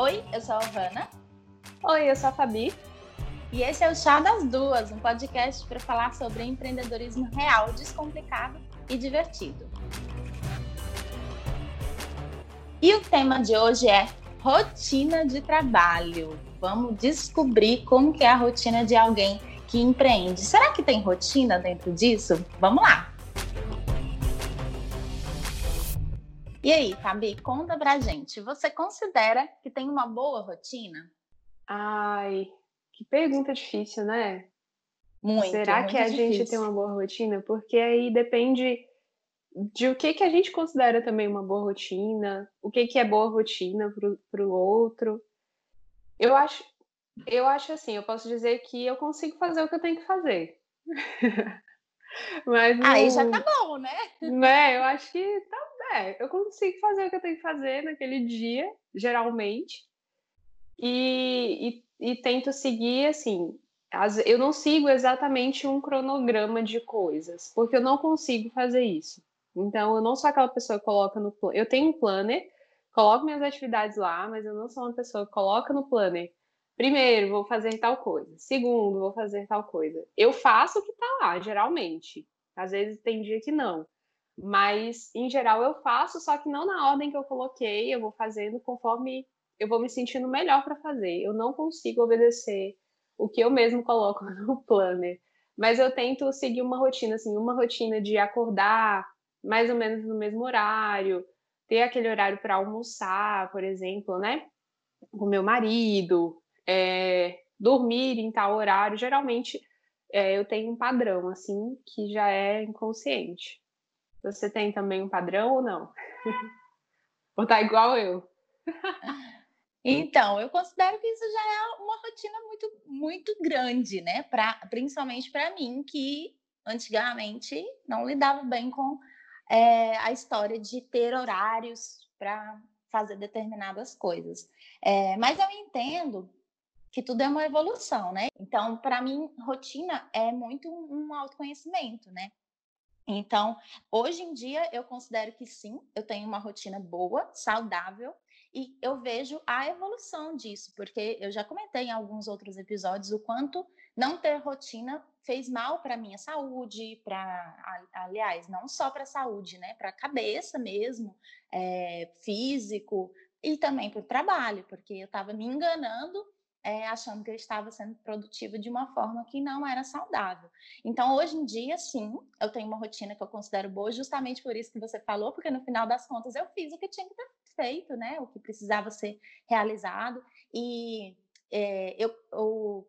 Oi, eu sou a Hanna. Oi, eu sou a Fabi. E esse é o Chá das Duas, um podcast para falar sobre empreendedorismo real, descomplicado e divertido. E o tema de hoje é rotina de trabalho. Vamos descobrir como que é a rotina de alguém que empreende. Será que tem rotina dentro disso? Vamos lá! E aí, Fabi, conta pra gente. Você considera que tem uma boa rotina? Ai, que pergunta difícil, né? Muito. Será muito que a difícil. gente tem uma boa rotina? Porque aí depende de o que, que a gente considera também uma boa rotina, o que, que é boa rotina para o outro. Eu acho, eu acho assim, eu posso dizer que eu consigo fazer o que eu tenho que fazer. Mas Aí não- já tá bom, né? né? Eu acho que tá, é, eu consigo fazer o que eu tenho que fazer naquele dia, geralmente, e, e, e tento seguir assim. as- eu não sigo exatamente um cronograma de coisas, porque eu não consigo fazer isso. Então, eu não sou aquela pessoa que coloca no plano. Eu tenho um planner, coloco minhas atividades lá, mas eu não sou uma pessoa que coloca no planner. Primeiro, vou fazer tal coisa. Segundo, vou fazer tal coisa. Eu faço o que tá lá, geralmente. Às vezes tem dia que não. Mas, em geral, eu faço, só que não na ordem que eu coloquei, eu vou fazendo conforme eu vou me sentindo melhor para fazer. Eu não consigo obedecer o que eu mesmo coloco no planner. Mas eu tento seguir uma rotina, assim, uma rotina de acordar mais ou menos no mesmo horário, ter aquele horário para almoçar, por exemplo, né? Com meu marido, é, dormir em tal horário. Geralmente é, eu tenho um padrão, assim, que já é inconsciente. Você tem também um padrão ou não? ou tá igual eu? Então, eu considero que isso já é uma rotina muito, muito grande, né? Pra, principalmente para mim, que antigamente não lidava bem com é, a história de ter horários para fazer determinadas coisas. É, mas eu entendo que tudo é uma evolução, né? Então, para mim, rotina é muito um autoconhecimento, né? Então, hoje em dia, eu considero que sim, eu tenho uma rotina boa, saudável, e eu vejo a evolução disso, porque eu já comentei em alguns outros episódios o quanto não ter rotina fez mal para minha saúde, para, aliás, não só para a saúde, né? Para a cabeça mesmo, é, físico e também para o trabalho, porque eu estava me enganando, é, achando que eu estava sendo produtiva de uma forma que não era saudável. Então, hoje em dia, sim, eu tenho uma rotina que eu considero boa, justamente por isso que você falou, porque no final das contas eu fiz o que tinha que ter feito, né? O que precisava ser realizado. E é, eu, eu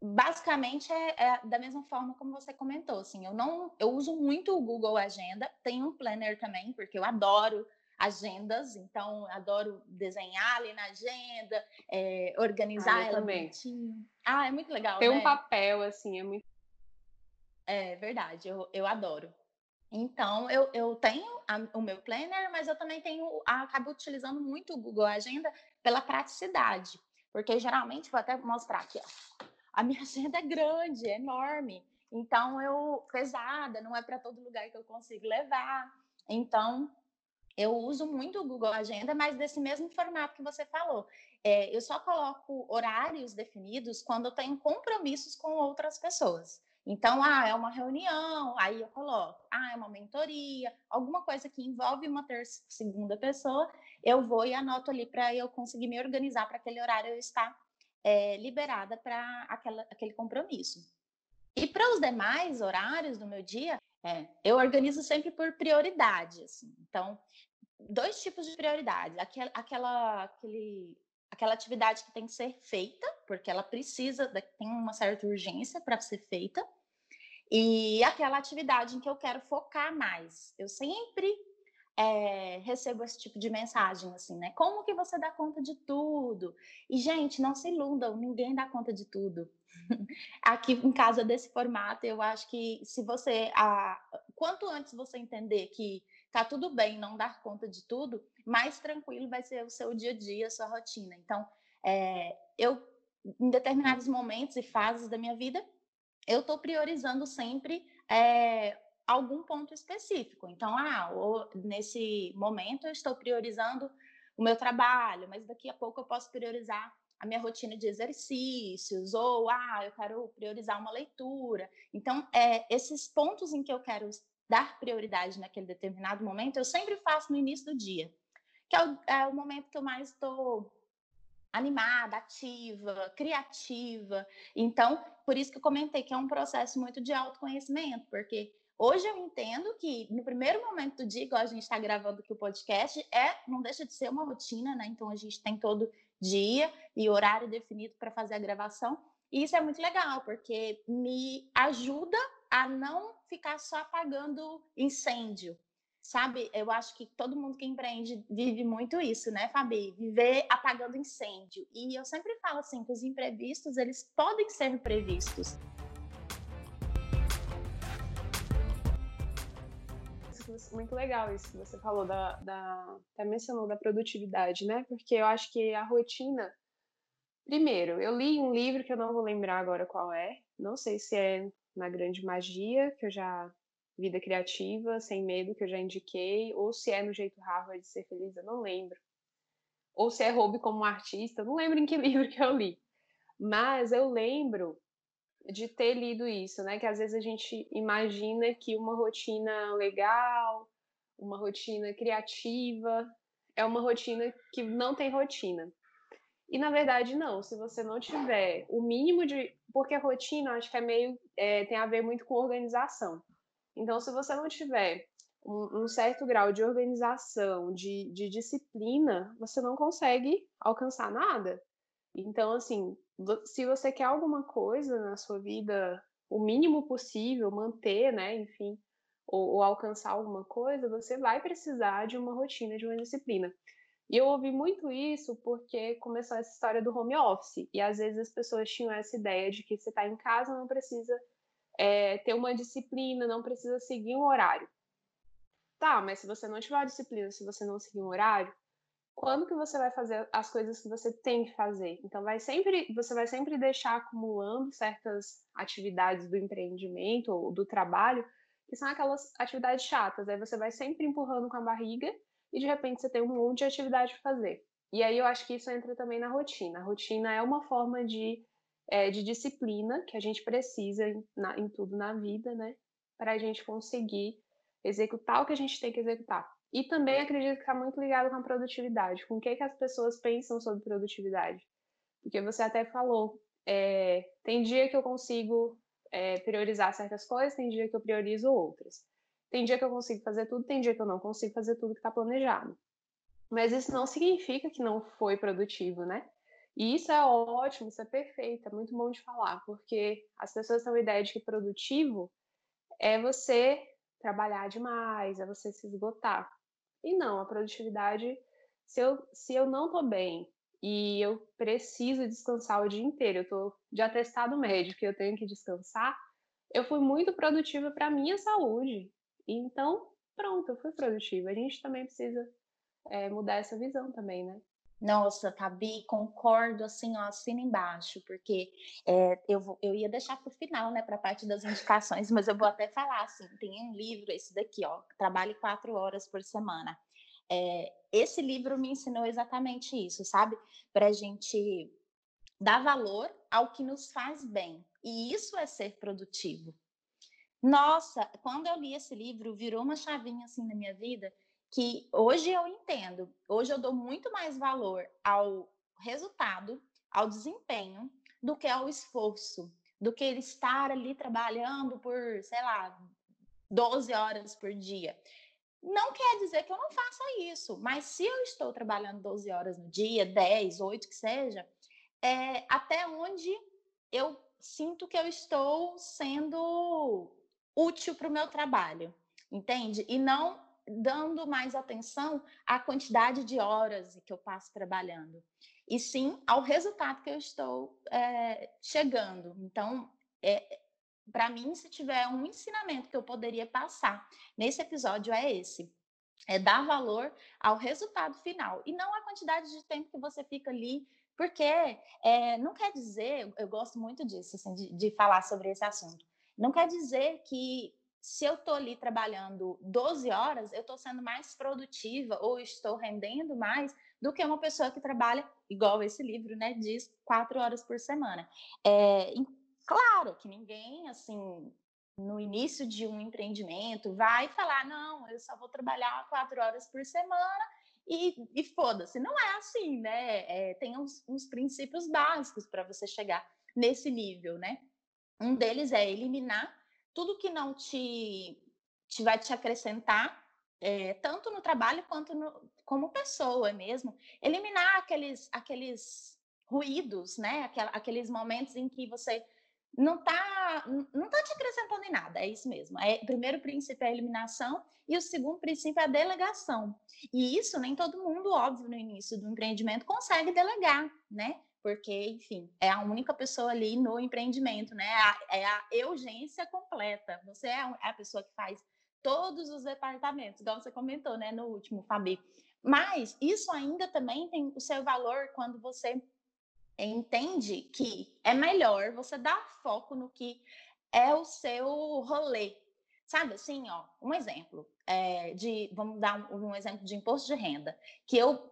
basicamente é, é, da mesma forma como você comentou, assim, eu não, eu uso muito o Google Agenda, tenho um planner também, porque eu adoro agendas, então adoro desenhar ali na agenda, é, organizar Ah, ela também. bonitinho. Ah, é muito legal, Tem né? um papel, assim, é muito. É verdade, eu, eu adoro. Então, eu, eu tenho a- o meu planner, mas eu também tenho, acabo utilizando muito o Google Agenda pela praticidade. Porque geralmente, vou até mostrar aqui, ó. A minha agenda é grande, é enorme. Então, eu, pesada, não é para todo lugar que eu consigo levar. Então, eu uso muito o Google Agenda, mas desse mesmo formato que você falou. É, eu só coloco horários definidos quando eu tenho compromissos com outras pessoas. Então, ah, é uma reunião, aí eu coloco, ah, é uma mentoria, alguma coisa que envolve uma terça, segunda pessoa, eu vou e anoto ali para eu conseguir me organizar para aquele horário eu estar é, liberada para aquele compromisso. E para os demais horários do meu dia, é, eu organizo sempre por prioridade. Assim. Então, dois tipos de prioridades. Aquela, aquela, aquele, aquela atividade que tem que ser feita, porque ela precisa, tem uma certa urgência para ser feita, e aquela atividade em que eu quero focar mais. Eu sempre é, recebo esse tipo de mensagem, assim, né? Como que você dá conta de tudo? E, gente, não se iludam, ninguém dá conta de tudo. Aqui em casa desse formato, eu acho que se você. A, quanto antes você entender que tá tudo bem não dar conta de tudo, mais tranquilo vai ser o seu dia a dia, a sua rotina. Então, é, eu, em determinados momentos e fases da minha vida, eu estou priorizando sempre é, algum ponto específico. Então, ah, nesse momento eu estou priorizando o meu trabalho, mas daqui a pouco eu posso priorizar a minha rotina de exercícios, ou ah, eu quero priorizar uma leitura. Então, é, esses pontos em que eu quero dar prioridade naquele determinado momento, eu sempre faço no início do dia, que é o, é o momento que eu mais estou animada, ativa, criativa. Então, por isso que eu comentei que é um processo muito de autoconhecimento, porque hoje eu entendo que no primeiro momento do dia, igual a gente está gravando aqui o podcast, é não deixa de ser uma rotina, né? Então a gente tem todo dia e horário definido para fazer a gravação. E isso é muito legal, porque me ajuda a não ficar só apagando incêndio. Sabe, eu acho que todo mundo que empreende vive muito isso, né, Fabi? Viver apagando incêndio. E eu sempre falo assim que os imprevistos, eles podem ser previstos. Muito legal isso que você falou da, da até mencionou da produtividade, né? Porque eu acho que a rotina Primeiro, eu li um livro que eu não vou lembrar agora qual é. Não sei se é na Grande Magia, que eu já Vida Criativa, Sem Medo, que eu já indiquei, ou se é no Jeito Harvard de Ser Feliz, eu não lembro. Ou se é Roube como Artista, eu não lembro em que livro que eu li. Mas eu lembro de ter lido isso, né? Que às vezes a gente imagina que uma rotina legal, uma rotina criativa, é uma rotina que não tem rotina. E na verdade, não. Se você não tiver o mínimo de. Porque a rotina, acho que é meio. É, tem a ver muito com organização. Então, se você não tiver um, um certo grau de organização, de, de disciplina, você não consegue alcançar nada. Então, assim, se você quer alguma coisa na sua vida, o mínimo possível, manter, né, enfim, ou, ou, alcançar alguma coisa, você vai precisar de uma rotina, de uma disciplina. E eu ouvi muito isso porque começou essa história do home office. E às vezes as pessoas tinham essa ideia de que você está em casa não precisa é, ter uma disciplina, não precisa seguir um horário. Tá, mas se você não tiver disciplina, se você não seguir um horário, quando que você vai fazer as coisas que você tem que fazer? Então vai sempre, você vai sempre deixar acumulando certas atividades do empreendimento ou do trabalho, que são aquelas atividades chatas. Aí você vai sempre empurrando com a barriga e de repente você tem um monte de atividade para fazer. E aí eu acho que isso entra também na rotina. A rotina é uma forma de, é, de disciplina que a gente precisa em, na, em tudo na vida, né? Para a gente conseguir executar o que a gente tem que executar. E também acredito que está muito ligado com a produtividade, com o que, que as pessoas pensam sobre produtividade. Porque você até falou, é, tem dia que eu consigo é, priorizar certas coisas, tem dia que eu priorizo outras. Tem dia que eu consigo fazer tudo, tem dia que eu não consigo fazer tudo que está planejado. Mas isso não significa que não foi produtivo, né? E isso é ótimo, isso é perfeito, é muito bom de falar, porque as pessoas têm a ideia de que produtivo é você trabalhar demais, é você se esgotar. E não, a produtividade, se eu, se eu não tô bem e eu preciso descansar o dia inteiro, eu tô de atestado médico e eu tenho que descansar, eu fui muito produtiva para minha saúde. Então, pronto, eu fui produtiva. A gente também precisa é, mudar essa visão também, né? Nossa, Tabi, concordo assim, ó, assina embaixo, porque é, eu, vou, eu ia deixar para o final, né, para a parte das indicações, mas eu vou até falar assim: tem um livro, esse daqui, ó, Trabalhe quatro horas por semana. É, esse livro me ensinou exatamente isso, sabe? Para a gente dar valor ao que nos faz bem. E isso é ser produtivo, nossa, quando eu li esse livro, virou uma chavinha assim na minha vida que hoje eu entendo. Hoje eu dou muito mais valor ao resultado, ao desempenho, do que ao esforço, do que ele estar ali trabalhando por, sei lá, 12 horas por dia. Não quer dizer que eu não faça isso, mas se eu estou trabalhando 12 horas no dia, 10, 8 que seja, é até onde eu sinto que eu estou sendo útil para o meu trabalho, entende? E não dando mais atenção à quantidade de horas que eu passo trabalhando, e sim ao resultado que eu estou é, chegando. Então, é, para mim, se tiver um ensinamento que eu poderia passar nesse episódio, é esse. É dar valor ao resultado final e não à quantidade de tempo que você fica ali porque é, não quer dizer, eu gosto muito disso, assim, de, de falar sobre esse assunto. Não quer dizer que se eu estou ali trabalhando 12 horas, eu estou sendo mais produtiva ou estou rendendo mais do que uma pessoa que trabalha, igual esse livro, né, diz, quatro horas por semana. É, claro que ninguém, assim, no início de um empreendimento, vai falar, não, eu só vou trabalhar quatro horas por semana e, e foda-se. Não é assim, né? É, tem uns, uns princípios básicos para você chegar nesse nível, né? Um deles é eliminar tudo que não te, te vai te acrescentar, é, tanto no trabalho quanto no, como pessoa mesmo. Eliminar aqueles, aqueles ruídos, né? aqueles momentos em que você não está não tá te acrescentando em nada, é isso mesmo. É, o primeiro princípio é a eliminação e o segundo princípio é a delegação. E isso nem todo mundo, óbvio, no início do empreendimento consegue delegar, né? Porque, enfim, é a única pessoa ali no empreendimento, né? É a urgência completa. Você é, é a pessoa que faz todos os departamentos, igual você comentou, né, no último, Fabi. Mas isso ainda também tem o seu valor quando você entende que é melhor você dar foco no que é o seu rolê. Sabe assim, ó, um exemplo é, de, vamos dar um, um, exemplo de imposto de renda, que eu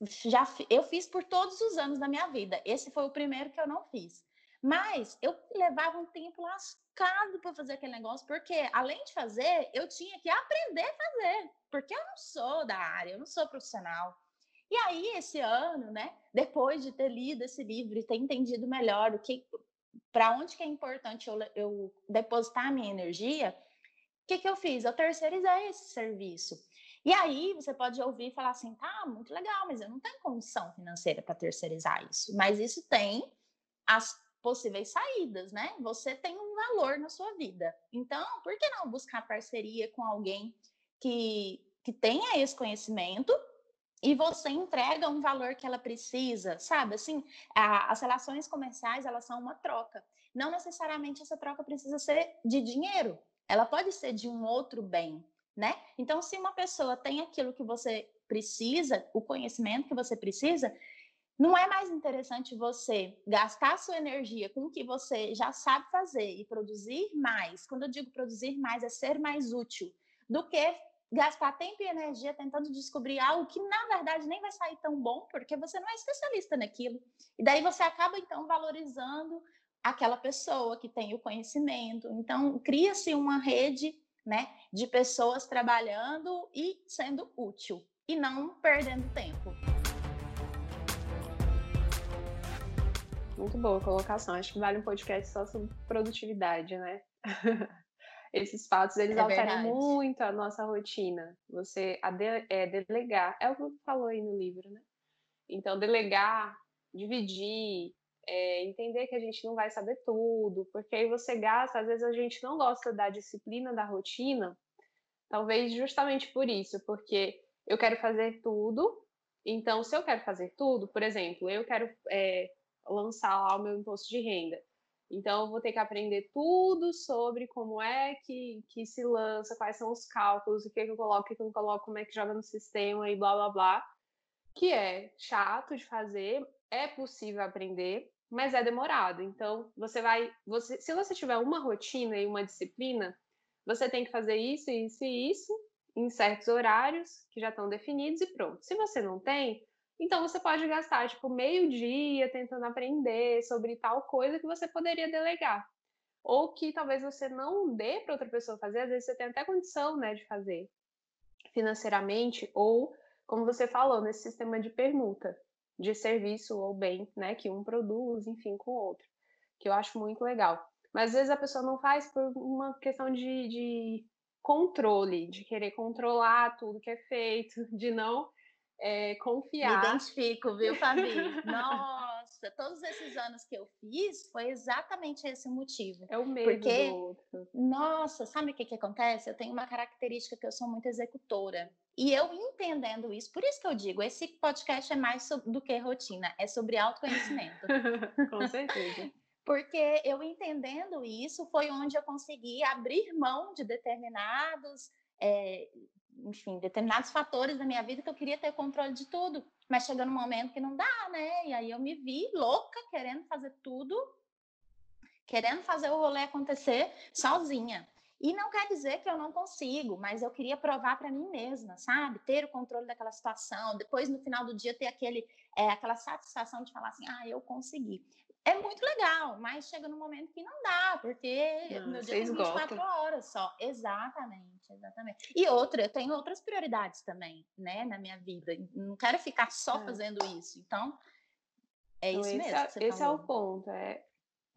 já eu fiz por todos os anos da minha vida. Esse foi o primeiro que eu não fiz. Mas eu levava um tempo lascado para fazer aquele negócio, porque além de fazer, eu tinha que aprender a fazer, porque eu não sou da área, eu não sou profissional. E aí, esse ano, né, depois de ter lido esse livro e ter entendido melhor o que, para onde que é importante eu, eu depositar a minha energia, o que, que eu fiz? Eu terceirizei esse serviço. E aí você pode ouvir e falar assim, tá, muito legal, mas eu não tenho condição financeira para terceirizar isso. Mas isso tem as possíveis saídas, né? Você tem um valor na sua vida. Então, por que não buscar parceria com alguém que, que tenha esse conhecimento e você entrega um valor que ela precisa, sabe? Assim, a, as relações comerciais, elas são uma troca. Não necessariamente essa troca precisa ser de dinheiro. Ela pode ser de um outro bem, né? Então, se uma pessoa tem aquilo que você precisa, o conhecimento que você precisa, não é mais interessante você gastar sua energia com o que você já sabe fazer e produzir mais? Quando eu digo produzir mais, é ser mais útil do que gastar tempo e energia tentando descobrir algo que na verdade nem vai sair tão bom, porque você não é especialista naquilo. E daí você acaba então valorizando aquela pessoa que tem o conhecimento. Então, cria-se uma rede, né, de pessoas trabalhando e sendo útil e não perdendo tempo. Muito boa colocação. Acho que vale um podcast só sobre produtividade, né? esses fatos eles é alteram verdade. muito a nossa rotina. Você de, é, delegar, é o que falou aí no livro, né? Então, delegar, dividir, é, entender que a gente não vai saber tudo, porque aí você gasta, às vezes a gente não gosta da disciplina da rotina, talvez justamente por isso, porque eu quero fazer tudo, então se eu quero fazer tudo, por exemplo, eu quero é, lançar lá o meu imposto de renda, então, eu vou ter que aprender tudo sobre como é que, que se lança, quais são os cálculos, o que, que eu coloco, o que, que eu não coloco, como é que joga no sistema e blá blá blá. Que é chato de fazer, é possível aprender, mas é demorado. Então, você vai. Você, se você tiver uma rotina e uma disciplina, você tem que fazer isso, isso e isso em certos horários que já estão definidos e pronto. Se você não tem, então você pode gastar tipo meio dia tentando aprender sobre tal coisa que você poderia delegar. Ou que talvez você não dê para outra pessoa fazer, às vezes você tem até condição, né, de fazer financeiramente ou como você falou, nesse sistema de permuta de serviço ou bem, né, que um produz, enfim, com o outro, que eu acho muito legal. Mas às vezes a pessoa não faz por uma questão de, de controle, de querer controlar tudo que é feito, de não é, confiar. Me identifico, viu, Fabi? Nossa, todos esses anos que eu fiz foi exatamente esse motivo. É o mesmo Porque, do outro. Nossa, sabe o que, que acontece? Eu tenho uma característica que eu sou muito executora. E eu entendendo isso, por isso que eu digo, esse podcast é mais do que rotina, é sobre autoconhecimento. Com certeza. Porque eu entendendo isso foi onde eu consegui abrir mão de determinados é, enfim, determinados fatores da minha vida que eu queria ter controle de tudo, mas chegando um momento que não dá, né? E aí eu me vi louca querendo fazer tudo, querendo fazer o rolê acontecer sozinha. E não quer dizer que eu não consigo, mas eu queria provar para mim mesma, sabe? Ter o controle daquela situação, depois no final do dia ter aquele, é, aquela satisfação de falar assim, ah, eu consegui. É muito legal, mas chega num momento que não dá, porque não, meu dia tem 24 horas só. Exatamente, exatamente. E outra, eu tenho outras prioridades também, né, na minha vida. Não quero ficar só é. fazendo isso. Então, é então, isso mesmo. É, esse é o ponto. É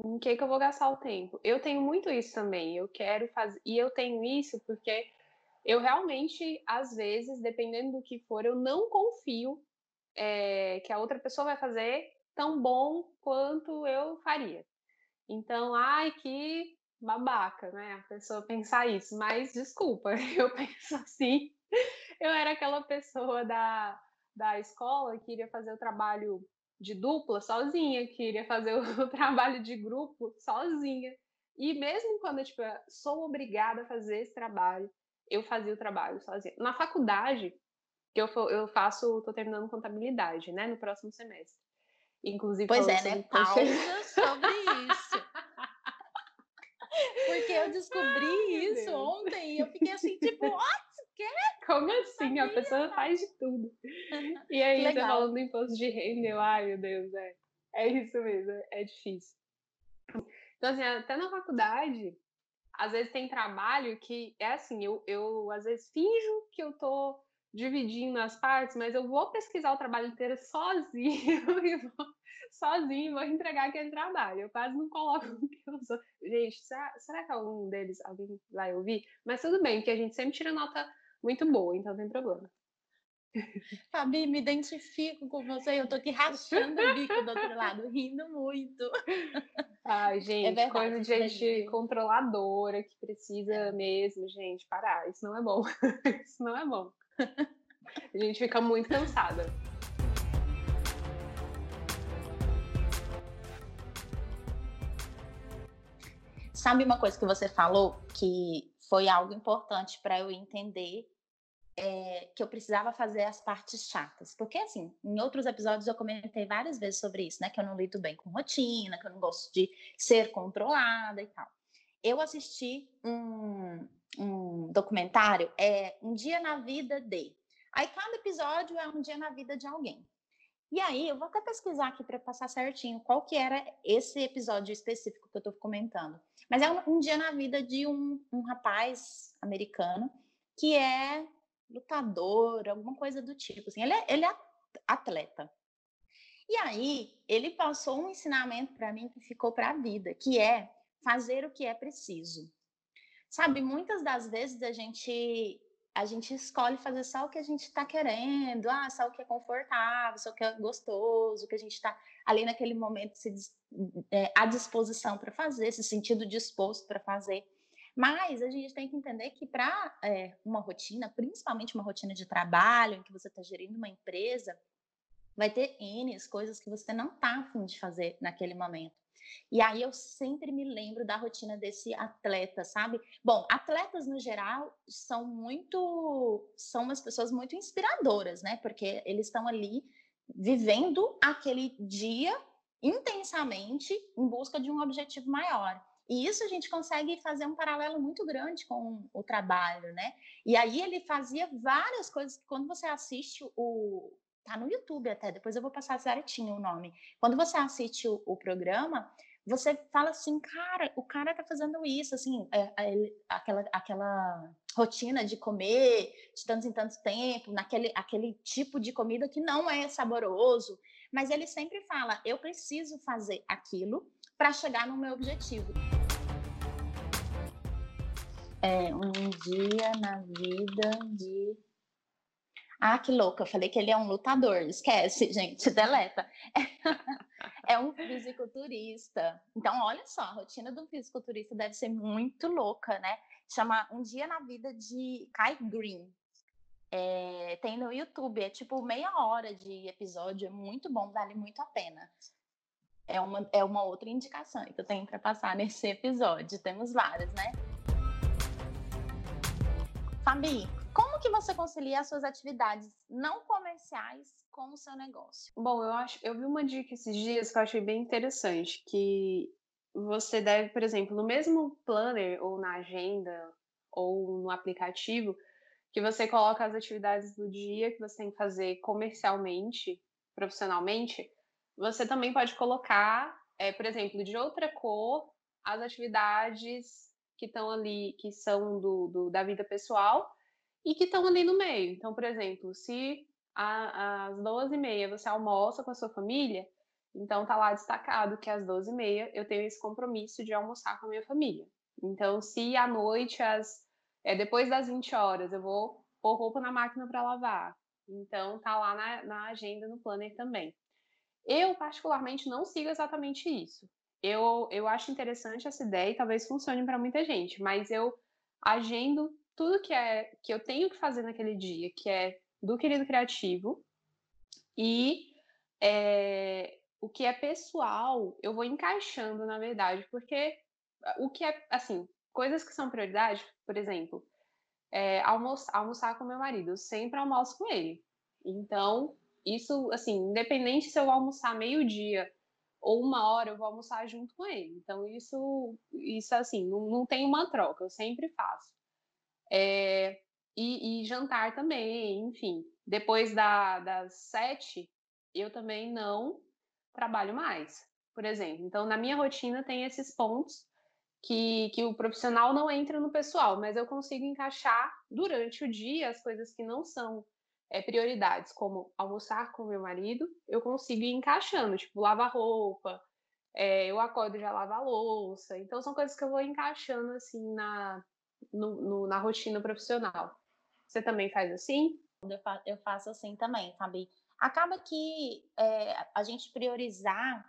em que, que eu vou gastar o tempo? Eu tenho muito isso também. Eu quero fazer. E eu tenho isso porque eu realmente, às vezes, dependendo do que for, eu não confio é, que a outra pessoa vai fazer tão bom quanto eu faria. Então, ai, que babaca, né? A pessoa pensar isso. Mas, desculpa, eu penso assim. Eu era aquela pessoa da, da escola que iria fazer o trabalho de dupla sozinha, queria fazer o trabalho de grupo sozinha. E mesmo quando eu tipo, sou obrigada a fazer esse trabalho, eu fazia o trabalho sozinha. Na faculdade, que eu, eu faço, estou terminando contabilidade, né, no próximo semestre. Inclusive, pois é, né? Pausa sobre isso. Porque eu descobri Ai, isso ontem e eu fiquei assim, tipo, what? quê? Como assim? A pessoa faz de tudo. E aí, você falando do imposto de renda, eu, ai meu Deus, é. É isso mesmo, é difícil. Então, assim, até na faculdade, às vezes tem trabalho que é assim, eu, eu às vezes finjo que eu tô dividindo as partes, mas eu vou pesquisar o trabalho inteiro sozinho e vou, sozinho vou entregar aquele trabalho. Eu quase não coloco o que eu sou. Gente, será, será que algum deles, alguém vai ouvir? Mas tudo bem, porque a gente sempre tira nota muito boa, então não tem problema. Fabi, me identifico com você, eu tô aqui rachando o bico do outro lado, rindo muito. Ai, é gente, é verdade, coisa de gente controladora que precisa é. mesmo, gente, parar. Isso não é bom. Isso não é bom. A gente fica muito cansada. Sabe uma coisa que você falou que foi algo importante para eu entender é, que eu precisava fazer as partes chatas. Porque, assim, em outros episódios eu comentei várias vezes sobre isso, né? Que eu não lido bem com rotina, que eu não gosto de ser controlada e tal. Eu assisti um, um documentário, é Um Dia na Vida de. Aí cada episódio é um dia na vida de alguém. E aí, eu vou até pesquisar aqui para passar certinho qual que era esse episódio específico que eu estou comentando. Mas é um, um, dia na vida de um, um rapaz americano que é lutador, alguma coisa do tipo. Assim. Ele, é, ele é atleta. E aí, ele passou um ensinamento para mim que ficou para a vida, que é fazer o que é preciso. Sabe, muitas das vezes a gente a gente escolhe fazer só o que a gente está querendo, ah, só o que é confortável, só o que é gostoso, o que a gente está ali naquele momento se, é, à disposição para fazer, se sentindo disposto para fazer. Mas a gente tem que entender que para é, uma rotina, principalmente uma rotina de trabalho, em que você está gerindo uma empresa, vai ter N coisas que você não está afim de fazer naquele momento. E aí eu sempre me lembro da rotina desse atleta, sabe? Bom, atletas no geral são muito, são umas pessoas muito inspiradoras, né? Porque eles estão ali vivendo aquele dia intensamente em busca de um objetivo maior. E isso a gente consegue fazer um paralelo muito grande com o trabalho, né? E aí ele fazia várias coisas que quando você assiste o, tá no YouTube até, depois eu vou passar certinho o nome. Quando você assiste o, o programa, você fala assim, cara, o cara tá fazendo isso, assim, é, é, aquela, aquela rotina de comer de tantos em tanto tempo, naquele aquele tipo de comida que não é saboroso, mas ele sempre fala, eu preciso fazer aquilo para chegar no meu objetivo. É um dia na vida de ah, que louca, eu falei que ele é um lutador. Esquece, gente, deleta. É, um fisiculturista. Então, olha só, a rotina do fisiculturista deve ser muito louca, né? Chama Um Dia na Vida de Kai Green. É, tem no YouTube, é tipo meia hora de episódio, é muito bom, vale muito a pena. É uma, é uma outra indicação que eu tenho para passar nesse episódio. Temos várias, né? Fabi, como que você concilia as suas atividades não comerciais com o seu negócio? Bom, eu acho, eu vi uma dica esses dias que eu achei bem interessante, que você deve, por exemplo, no mesmo planner ou na agenda ou no aplicativo, que você coloca as atividades do dia que você tem que fazer comercialmente, profissionalmente, você também pode colocar, é, por exemplo, de outra cor, as atividades que estão ali, que são do, do, da vida pessoal e que estão ali no meio. Então, por exemplo, se às 12h30 você almoça com a sua família, então tá lá destacado que às 12h30 eu tenho esse compromisso de almoçar com a minha família. Então, se à noite, às, é, depois das 20 horas, eu vou pôr roupa na máquina para lavar. Então, tá lá na, na agenda, no planner também. Eu, particularmente, não sigo exatamente isso. Eu, eu acho interessante essa ideia e talvez funcione para muita gente, mas eu agendo tudo que é que eu tenho que fazer naquele dia, que é do querido criativo, e é, o que é pessoal, eu vou encaixando, na verdade, porque o que é, assim, coisas que são prioridade, por exemplo, é, almoçar, almoçar com meu marido, eu sempre almoço com ele. Então, isso, assim, independente se eu almoçar meio-dia ou uma hora, eu vou almoçar junto com ele. Então, isso, isso assim, não, não tem uma troca, eu sempre faço. É, e, e, jantar também, enfim. Depois da, das sete, eu também não trabalho mais, por exemplo. Então, na minha rotina tem esses pontos que, que o profissional não entra no pessoal, mas eu consigo encaixar durante o dia as coisas que não são é, prioridades, como almoçar com meu marido, eu consigo ir encaixando, tipo, lavar roupa, é, eu acordo e já lavo a louça. Então, são coisas que eu vou encaixando, assim, na, no, no, na rotina profissional. Você também faz assim? Eu, fa eu faço assim também, sabe? Acaba que é, a gente priorizar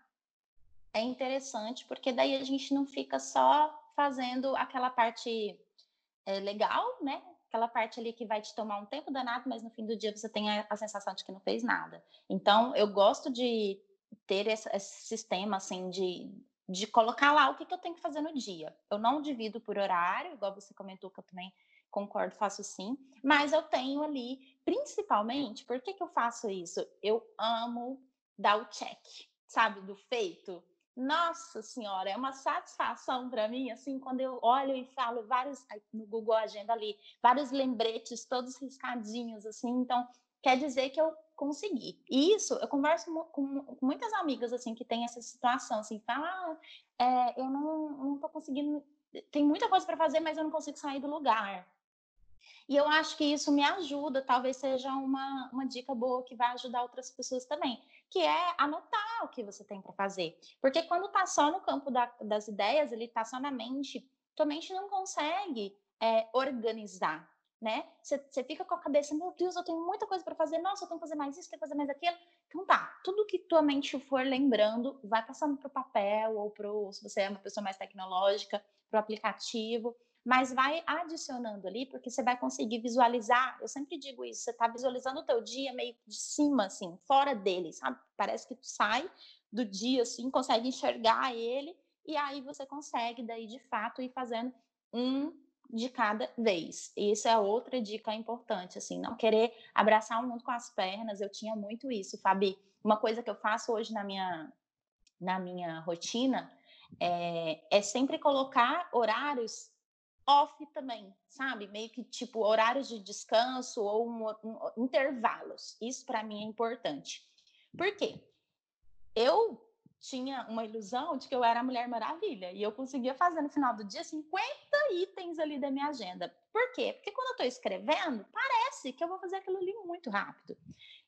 é interessante, porque daí a gente não fica só fazendo aquela parte é, legal, né? Aquela parte ali que vai te tomar um tempo danado, mas no fim do dia você tem a, a sensação de que não fez nada. Então, eu gosto de ter esse, esse sistema, assim, de, de colocar lá o que, que eu tenho que fazer no dia. Eu não divido por horário, igual você comentou que eu também concordo, faço sim, mas eu tenho ali, principalmente, por que, que eu faço isso? Eu amo dar o check, sabe, do feito. Nossa senhora, é uma satisfação para mim, assim, quando eu olho e falo vários, no Google Agenda ali, vários lembretes, todos riscadinhos, assim, então quer dizer que eu consegui. E isso, eu converso com, muitas amigas, assim, que tem essa situação, assim, falam, ah, é, eu não, não tô conseguindo, tem muita coisa para fazer, mas eu não consigo sair do lugar. E eu acho que isso me ajuda, talvez seja uma, uma dica boa que vai ajudar outras pessoas também, que é anotar o que você tem para fazer. Porque quando está só no campo da, das ideias, ele está só na mente, tua mente não consegue é, organizar, né? Você fica com a cabeça, meu Deus, eu tenho muita coisa para fazer, nossa, eu tenho que fazer mais isso, tenho que fazer mais aquilo. Então tá, tudo que tua mente for lembrando, vai passando para o papel ou pro, se você é uma pessoa mais tecnológica, para o aplicativo mas vai adicionando ali, porque você vai conseguir visualizar. Eu sempre digo isso, você está visualizando o teu dia meio de cima, assim, fora dele, sabe? Parece que tu sai do dia, assim, consegue enxergar ele, e aí você consegue, daí, de fato, ir fazendo um de cada vez. E isso é outra dica importante, assim, não querer abraçar o mundo com as pernas. Eu tinha muito isso, Fabi. Uma coisa que eu faço hoje na minha, na minha rotina é, é sempre colocar horários off também, sabe? Meio que tipo horários de descanso ou um, um, intervalos. Isso para mim é importante. Por quê? Eu tinha uma ilusão de que eu era a Mulher Maravilha e eu conseguia fazer no final do dia 50 itens ali da minha agenda. Por quê? Porque quando eu estou escrevendo, parece que eu vou fazer aquilo ali muito rápido.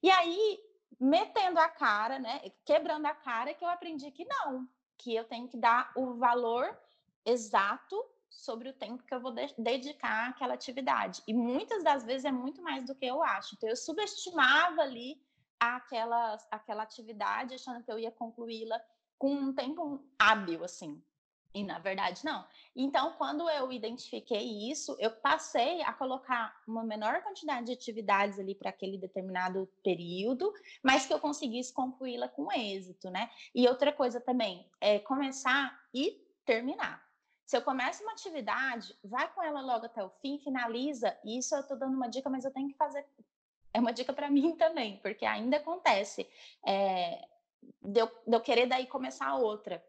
E aí, metendo a cara, né, quebrando a cara, que eu aprendi que não, que eu tenho que dar o valor exato sobre o tempo que eu vou de dedicar àquela atividade. E muitas das vezes é muito mais do que eu acho. Então, eu subestimava ali aquela, aquela atividade, achando que eu ia concluí-la com um tempo hábil, assim. E na verdade, não. Então, quando eu identifiquei isso, eu passei a colocar uma menor quantidade de atividades ali para aquele determinado período, mas que eu conseguisse concluí-la com êxito, né? E outra coisa também é começar e terminar. Se eu começo uma atividade, vai com ela logo até o fim, finaliza. Isso eu estou dando uma dica, mas eu tenho que fazer. É uma dica para mim também, porque ainda acontece é, de, eu, de eu querer daí começar outra.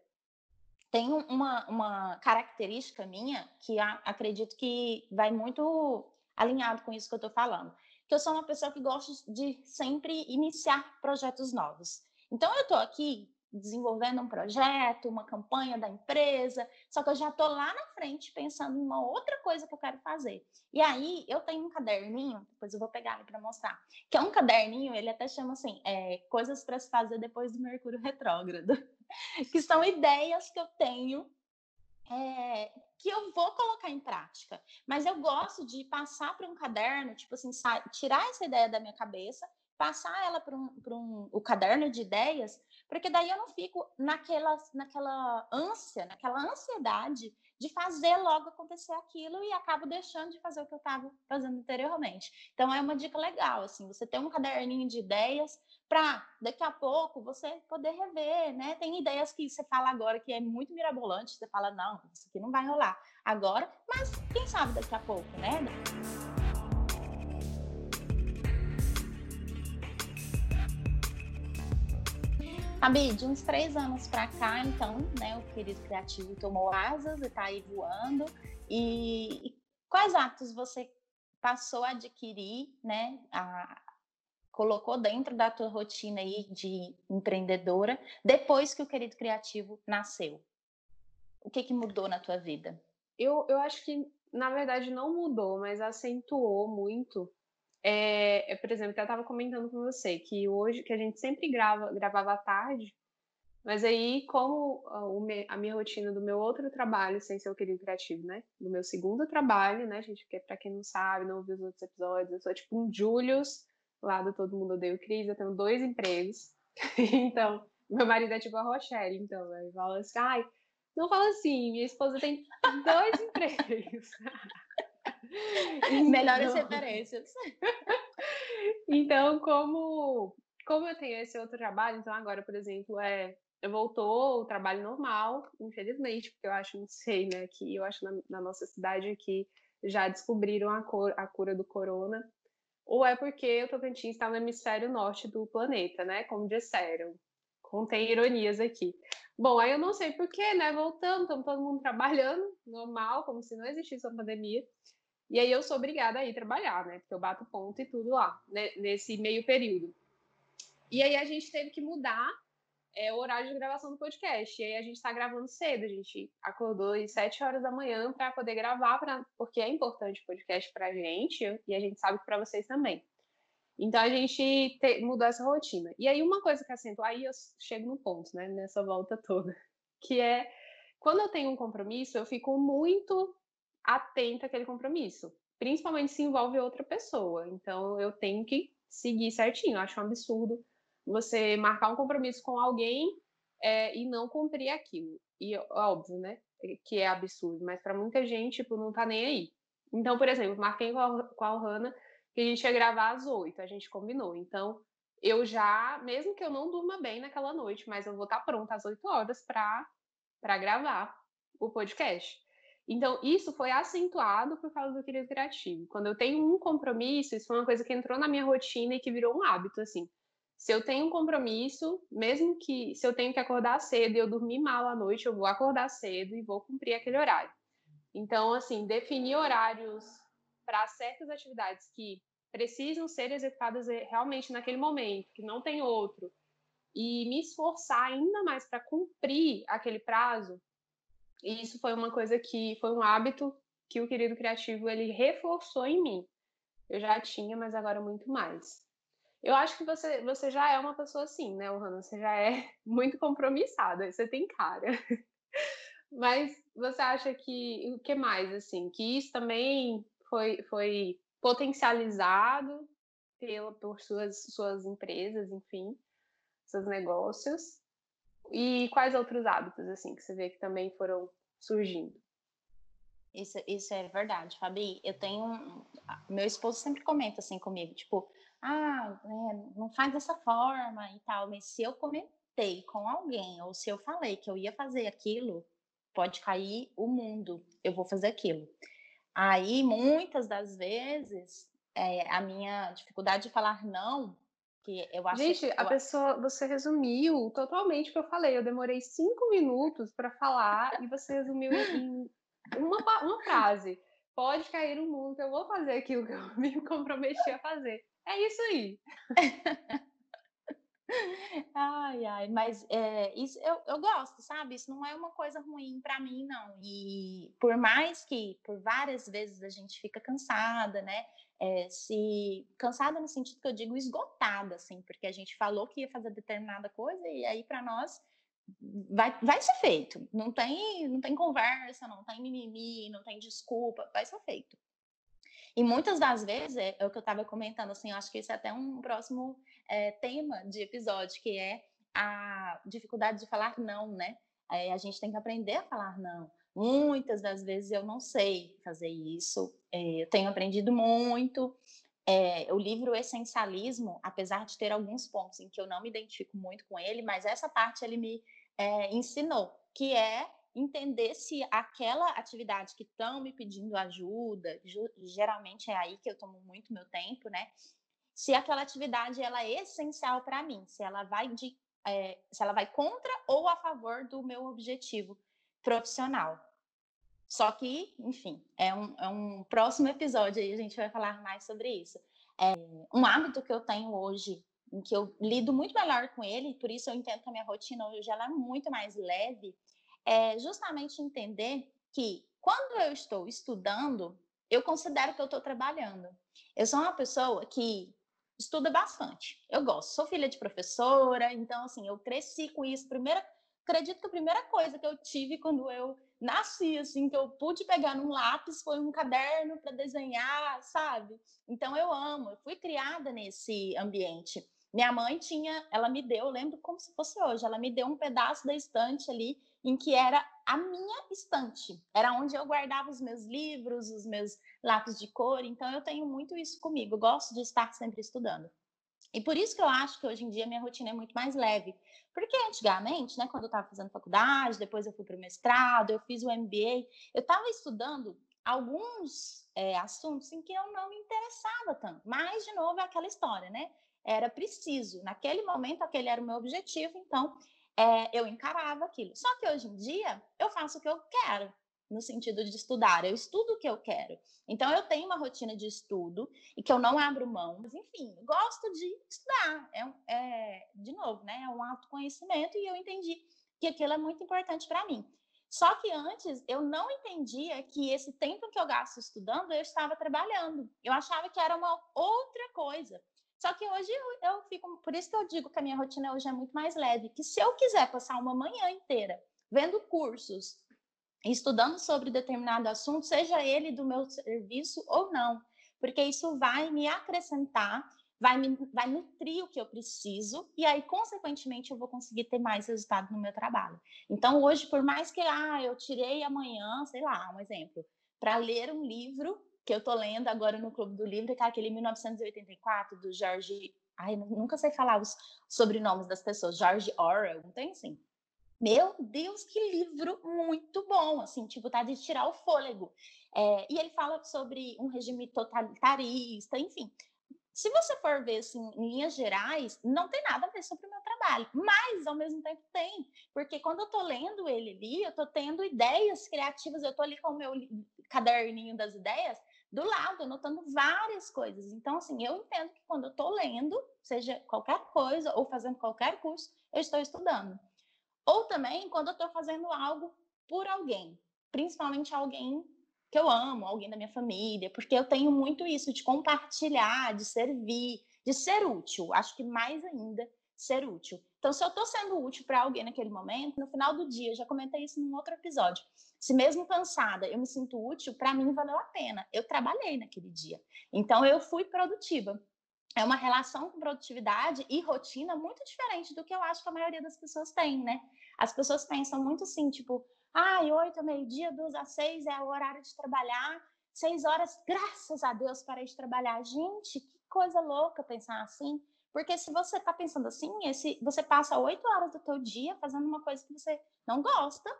tem uma, uma característica minha que a, acredito que vai muito alinhado com isso que eu estou falando. Que eu sou uma pessoa que gosta de sempre iniciar projetos novos. Então, eu estou aqui desenvolvendo um projeto, uma campanha da empresa, só que eu já estou lá na frente pensando em uma outra coisa que eu quero fazer. E aí eu tenho um caderninho, depois eu vou pegar ele para mostrar, que é um caderninho, ele até chama assim, é, coisas para se fazer depois do Mercúrio retrógrado, que são ideias que eu tenho é, que eu vou colocar em prática. Mas eu gosto de passar para um caderno, tipo assim, tirar essa ideia da minha cabeça, passar ela para um, um, o caderno de ideias porque daí eu não fico naquela, naquela ânsia, naquela ansiedade de fazer logo acontecer aquilo e acabo deixando de fazer o que eu estava fazendo anteriormente. Então é uma dica legal, assim, você ter um caderninho de ideias para daqui a pouco você poder rever, né? Tem ideias que você fala agora que é muito mirabolante, você fala, não, isso aqui não vai rolar agora, mas quem sabe daqui a pouco, né? Fabi, de uns três anos para cá, então, né, o querido criativo tomou asas e está aí voando. E, e, quais atos você passou a adquirir, né, a, colocou dentro da tua rotina aí de empreendedora depois que o querido criativo nasceu? O que que mudou na tua vida? Eu, eu acho que, na verdade, não mudou, mas acentuou muito é, é, por exemplo, eu estava comentando com você que hoje, que a gente sempre grava, gravava à tarde, mas aí, como a, minha rotina do meu outro trabalho, sem ser o querido criativo, né? Do meu segundo trabalho, né, gente? Porque para quem não sabe, não ouviu os outros episódios, eu sou tipo um Julius lá do Todo Mundo Odeia o Cris, eu tenho dois empregos. então, meu marido é tipo a Rochelle, então, ele fala assim, ai, não fala assim, minha esposa tem dois empregos. Melhores referências. então, como, como eu tenho esse outro trabalho, então agora, por exemplo, é voltou o trabalho normal, infelizmente, porque eu acho, não sei, né, que eu acho na, na nossa cidade aqui já descobriram a, cor, a cura do corona, ou é porque o Tocantins está no hemisfério norte do planeta, né, como disseram. Contém ironias aqui. Bom, aí eu não sei porquê, né, voltando, estamos todo mundo trabalhando, normal, como se não existisse uma pandemia. E aí eu sou obrigada a ir trabalhar, né? Porque eu bato ponto e tudo lá, né? nesse meio período. E aí a gente teve que mudar é, o horário de gravação do podcast. E aí a gente está gravando cedo. A gente acordou às 7 horas da manhã para poder gravar, pra, porque é importante o podcast para a gente e a gente sabe que para vocês também. Então a gente te, mudou essa rotina. E aí uma coisa que acentua, aí eu chego no ponto, né? Nessa volta toda, que é quando eu tenho um compromisso, eu fico muito atenta àquele compromisso, principalmente se envolve outra pessoa. Então eu tenho que seguir certinho. Eu acho um absurdo você marcar um compromisso com alguém é, e não cumprir aquilo. E óbvio, né? Que é absurdo, mas para muita gente, tipo, não tá nem aí. Então, por exemplo, marquei com a, com a Ohana que a gente ia gravar às oito, a gente combinou. Então, eu já, mesmo que eu não durma bem naquela noite, mas eu vou estar tá pronta às oito horas para gravar o podcast. Então, isso foi acentuado por causa do querido criativo. Quando eu tenho um compromisso, isso foi uma coisa que entrou na minha rotina e que virou um hábito, assim. Se eu tenho um compromisso, mesmo que se eu tenho que acordar cedo e eu dormir mal à noite, eu vou acordar cedo e vou cumprir aquele horário. Então, assim, definir horários para certas atividades que precisam ser executadas realmente naquele momento, que não tem outro, e me esforçar ainda mais para cumprir aquele prazo, e isso foi uma coisa que foi um hábito que o querido criativo ele reforçou em mim. Eu já tinha, mas agora muito mais. Eu acho que você, você já é uma pessoa assim, né, Ohana? Você já é muito compromissada, você tem cara. Mas você acha que o que mais assim, que isso também foi, foi potencializado pela, por suas, suas empresas, enfim, seus negócios? E quais outros hábitos, assim, que você vê que também foram surgindo? Isso, isso é verdade, Fabi. Eu tenho. Meu esposo sempre comenta assim comigo, tipo, ah, é, não faz dessa forma e tal, mas se eu comentei com alguém, ou se eu falei que eu ia fazer aquilo, pode cair o mundo, eu vou fazer aquilo. Aí, muitas das vezes, é, a minha dificuldade de falar não Que eu acho Gente, a pessoa, você resumiu totalmente o que eu falei. Eu demorei cinco minutos para falar e você resumiu em uma, uma frase. Pode cair no mundo que eu vou fazer aquilo que eu me comprometi a fazer. É isso aí. Ai, ai, mas é, isso eu, eu gosto, sabe? Isso não é uma coisa ruim para mim, não. E por mais que por várias vezes a gente fica cansada, né? É, se cansada no sentido que eu digo esgotada, assim, porque a gente falou que ia fazer determinada coisa e aí para nós vai, vai ser feito. Não tem, não tem conversa, não tem mimimi, não tem desculpa, vai ser feito. E muitas das vezes, é, é o que eu estava comentando, assim, eu acho que esse é até um próximo é, tema de episódio, que é a dificuldade de falar não, né? É, a gente tem que aprender a falar não. Muitas das vezes eu não sei fazer isso, é, eu tenho aprendido muito. É, o livro Essencialismo, apesar de ter alguns pontos em que eu não me identifico muito com ele, mas essa parte ele me é, ensinou, que é entender se aquela atividade que estão me pedindo ajuda, geralmente é aí que eu tomo muito meu tempo, né? Se aquela atividade ela é essencial para mim, se ela vai de, é, se ela vai contra ou a favor do meu objetivo profissional. Só que, enfim, é um, é um próximo episódio aí a gente vai falar mais sobre isso. É um hábito que eu tenho hoje, em que eu lido muito melhor com ele, por isso eu entendo que a minha rotina hoje ela é muito mais leve, é justamente entender que quando eu estou estudando, eu considero que eu estou trabalhando. Eu sou uma pessoa que estuda bastante. Eu gosto, sou filha de professora, então assim, eu cresci com isso. Primeira, acredito que a primeira coisa que eu tive quando eu nasci, assim, que eu pude pegar num lápis foi um caderno para desenhar, sabe? Então eu amo, eu fui criada nesse ambiente. Minha mãe tinha, ela me deu, eu lembro como se fosse hoje, ela me deu um pedaço da estante ali em que era a minha estante. Era onde eu guardava os meus livros, os meus lápis de cor. Então eu tenho muito isso comigo. Eu gosto de estar sempre estudando. E por isso que eu acho que hoje em dia minha rotina é muito mais leve. Porque antigamente, né, quando eu estava fazendo faculdade, depois eu fui para o mestrado, eu fiz o MBA, eu estava estudando alguns é, assuntos em que eu não me interessava tanto. Mas, de novo, é aquela história, né? Era preciso. Naquele momento, aquele era o meu objetivo, então é, eu encarava aquilo. Só que hoje em dia eu faço o que eu quero, no sentido de estudar, eu estudo o que eu quero. Então eu tenho uma rotina de estudo e que eu não abro mão, mas enfim, gosto de estudar. É, é de novo, né? É um autoconhecimento e eu entendi que aquilo é muito importante para mim. Só que antes eu não entendia que esse tempo que eu gasto estudando eu estava trabalhando. Eu achava que era uma outra coisa. Só que hoje eu, eu, fico, por isso que eu digo que a minha rotina hoje é muito mais leve, que se eu quiser passar uma manhã inteira vendo cursos, estudando sobre determinado assunto, seja ele do meu serviço ou não, porque isso vai me acrescentar, vai, me, vai nutrir o que eu preciso, e aí, consequentemente, eu vou conseguir ter mais resultado no meu trabalho. Então, hoje, por mais que ah, eu tirei amanhã, sei lá, um exemplo, para ler um livro que eu tô lendo agora no Clube do Livro, que é aquele 1984 do George. Ai, nunca sei falar os sobrenomes das pessoas. George Orwell, não tem assim. Meu Deus, que livro muito bom, assim, tipo, tá de tirar o fôlego. É, e ele fala sobre um regime totalitarista, enfim. Se você for ver assim, em linhas gerais, não tem nada a ver sobre o meu trabalho, mas ao mesmo tempo tem, porque quando eu tô lendo ele ali, eu tô tendo ideias criativas, eu tô ali com o meu caderninho das ideias, do lado, anotando várias coisas. Então, assim, eu entendo que quando eu estou lendo, seja qualquer coisa ou fazendo qualquer curso, eu estou estudando. Ou também quando eu estou fazendo algo por alguém, principalmente alguém que eu amo, alguém da minha família, porque eu tenho muito isso de compartilhar, de servir, de ser útil. Acho que mais ainda ser útil. Então, se eu estou sendo útil para alguém naquele momento, no final do dia, já comentei isso num outro episódio. Se mesmo cansada eu me sinto útil, para mim valeu a pena. Eu trabalhei naquele dia. Então, eu fui produtiva. É uma relação com produtividade e rotina muito diferente do que eu acho que a maioria das pessoas tem, né? As pessoas pensam muito assim, tipo, ai, ah, oito, meio-dia, duas às seis é o horário de trabalhar, seis horas, graças a Deus, parei de trabalhar. Gente, que coisa louca pensar assim. Porque se você está pensando assim, esse, você passa oito horas do teu dia fazendo uma coisa que você não gosta,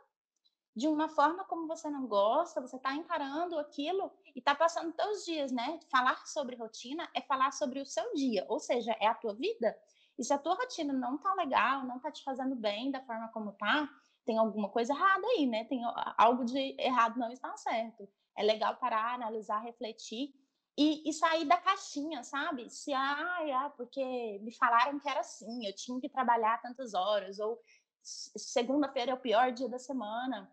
de uma forma como você não gosta, você está encarando aquilo e está passando teus dias, né? Falar sobre rotina é falar sobre o seu dia, ou seja, é a tua vida. E se a tua rotina não tá legal, não tá te fazendo bem da forma como tá, tem alguma coisa errada aí, né? Tem algo de errado não está certo. É legal parar, analisar, refletir e, e, sair da caixinha, sabe? Se, ah, ah, porque me falaram que era assim, eu tinha que trabalhar tantas horas, ou segunda-feira é o pior dia da semana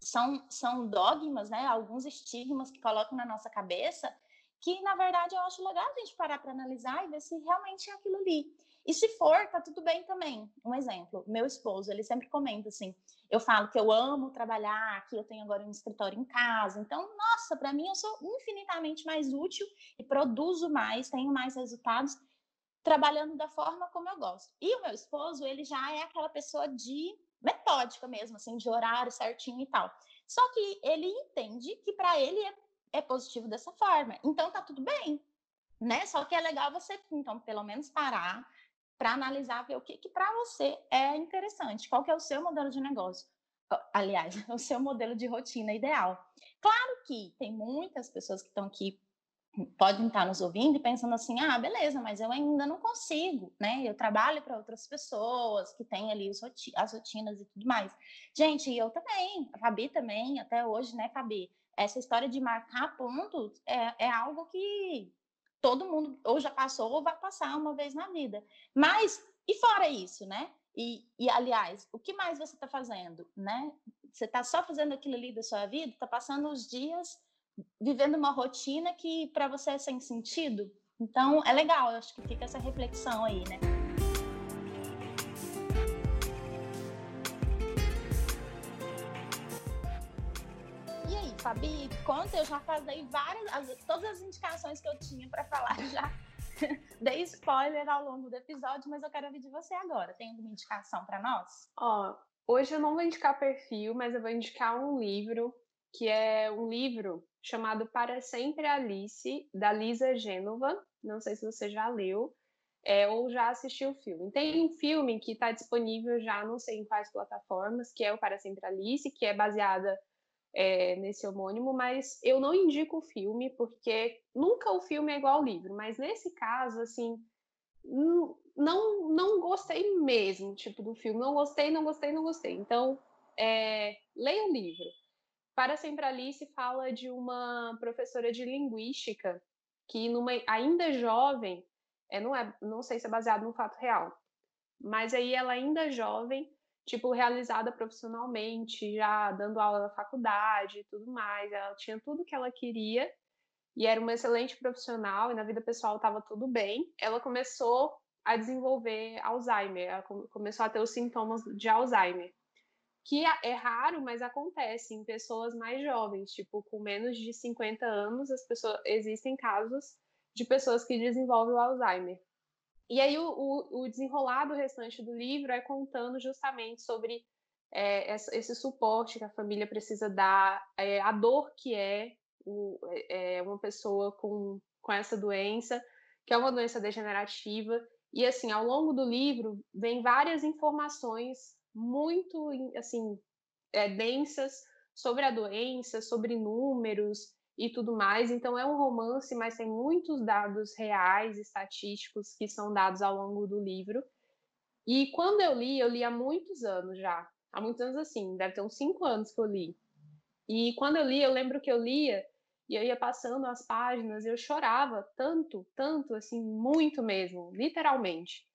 são, são dogmas, né? Alguns estigmas que colocam na nossa cabeça, que na verdade eu acho legal a gente parar para analisar e ver se realmente é aquilo ali. E se for, tá tudo bem também. Um exemplo, meu esposo, ele sempre comenta assim: eu falo que eu amo trabalhar, que eu tenho agora um escritório em casa. Então, nossa, para mim eu sou infinitamente mais útil e produzo mais, tenho mais resultados trabalhando da forma como eu gosto. E o meu esposo, ele já é aquela pessoa de metódica mesmo, assim, de horário certinho e tal. Só que ele entende que para ele é, é, positivo dessa forma. Então tá tudo bem, né? Só que é legal você, então, pelo menos parar para analisar, ver o que, que para você é interessante, qual que é o seu modelo de negócio. Aliás, o seu modelo de rotina ideal. Claro que tem muitas pessoas que estão aqui podem estar nos ouvindo e pensando assim, ah, beleza, mas eu ainda não consigo, né? Eu trabalho para outras pessoas que têm ali as rotinas e tudo mais. Gente, eu também, a Fabi também, até hoje, né, Fabi? Essa história de marcar pontos é, é algo que todo mundo ou já passou ou vai passar uma vez na vida. Mas, e fora isso, né? E, e aliás, o que mais você está fazendo, né? Você está só fazendo aquilo ali da sua vida? Está passando os dias vivendo uma rotina que para você é sem sentido. Então, é legal, eu acho que fica essa reflexão aí, né? E aí, Fabi, conta, eu já falei várias, todas as indicações que eu tinha para falar já. Dei spoiler ao longo do episódio, mas eu quero ouvir de você agora. Tem alguma indicação para nós? Ó, hoje eu não vou indicar perfil, mas eu vou indicar um livro que é um livro chamado Para Sempre Alice, da Lisa Gênova. Não sei se você já leu é, ou já assistiu o filme. Tem um filme que está disponível já, não sei em quais plataformas, que é o Para Sempre Alice, que é baseada é, nesse homônimo, mas eu não indico o filme, porque nunca o filme é igual ao livro, mas nesse caso, assim, não, não gostei mesmo, tipo, do filme. Não gostei, não gostei, não gostei. Então, é, leia o livro. Para Sempre Alice fala de uma professora de linguística que, numa, ainda jovem, é, não, é, não sei se é baseado no fato real, mas aí ela ainda jovem, tipo, realizada profissionalmente, já dando aula na faculdade e tudo mais, ela tinha tudo que ela queria e era uma excelente profissional e na vida pessoal estava tudo bem. Ela começou a desenvolver Alzheimer, ela começou a ter os sintomas de Alzheimer que é raro, mas acontece em pessoas mais jovens, tipo, com menos de 50 anos, as pessoas existem casos de pessoas que desenvolvem o Alzheimer. E aí o, o, o desenrolado restante do livro é contando justamente sobre é, esse suporte que a família precisa dar, é, a dor que é, o, é, é uma pessoa com, com essa doença, que é uma doença degenerativa. E assim, ao longo do livro, vem várias informações muito assim é, densas sobre a doença, sobre números e tudo mais. Então é um romance, mas tem muitos dados reais, estatísticos que são dados ao longo do livro. E quando eu li, eu li há muitos anos já, há muitos anos assim, deve ter uns cinco anos que eu li. E quando eu li, eu lembro que eu lia e eu ia passando as páginas eu chorava tanto, tanto, assim, muito mesmo, literalmente.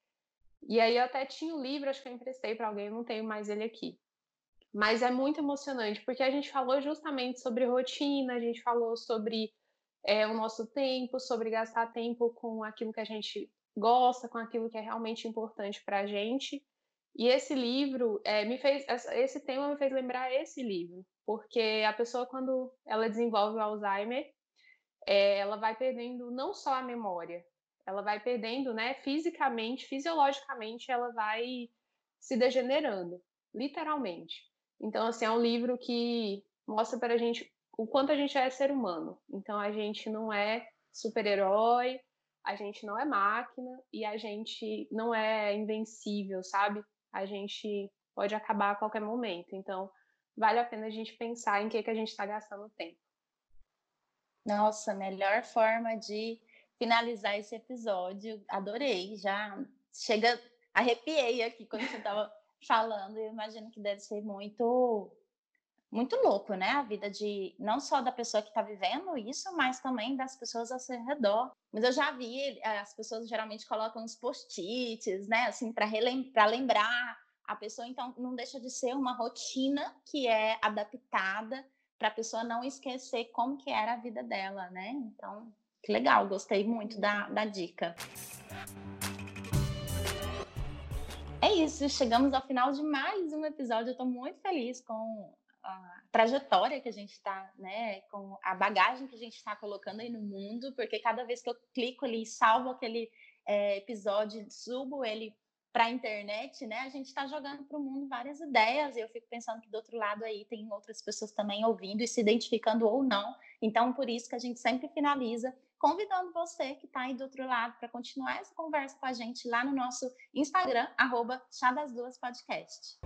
E aí eu até tinha o livro, acho que eu emprestei para alguém, não tenho mais ele aqui. Mas é muito emocionante, porque a gente falou justamente sobre rotina, a gente falou sobre é, o nosso tempo, sobre gastar tempo com aquilo que a gente gosta, com aquilo que é realmente importante para a gente. E esse livro é, me fez, esse tema me fez lembrar esse livro, porque a pessoa quando ela desenvolve o Alzheimer, é, ela vai perdendo não só a memória, ela vai perdendo, né, fisicamente, fisiologicamente, ela vai se degenerando, literalmente. Então, assim, é um livro que mostra para a gente o quanto a gente é ser humano. Então, a gente não é super-herói, a gente não é máquina e a gente não é invencível, sabe? A gente pode acabar a qualquer momento. Então, vale a pena a gente pensar em que, que a gente está gastando tempo. Nossa, melhor forma de finalizar esse episódio. Adorei, já chega, arrepiei aqui quando você estava falando. Eu imagino que deve ser muito muito louco, né? A vida de não só da pessoa que está vivendo isso, mas também das pessoas ao seu redor. Mas eu já vi, as pessoas geralmente colocam os post-its, né? Assim, para lembrar a pessoa. Então, não deixa de ser uma rotina que é adaptada para a pessoa não esquecer como que era a vida dela, né? Então, que legal, gostei muito da, da dica. É isso, chegamos ao final de mais um episódio. Eu estou muito feliz com a trajetória que a gente está, né, com a bagagem que a gente está colocando aí no mundo, porque cada vez que eu clico ali, salvo aquele é, episódio, subo ele para a internet, né, a gente está jogando para o mundo várias ideias, e eu fico pensando que do outro lado aí tem outras pessoas também ouvindo e se identificando ou não. Então, por isso que a gente sempre finaliza convidando você que está aí do outro lado para continuar essa conversa com a gente lá no nosso Instagram, arroba Chá das Duas Podcast.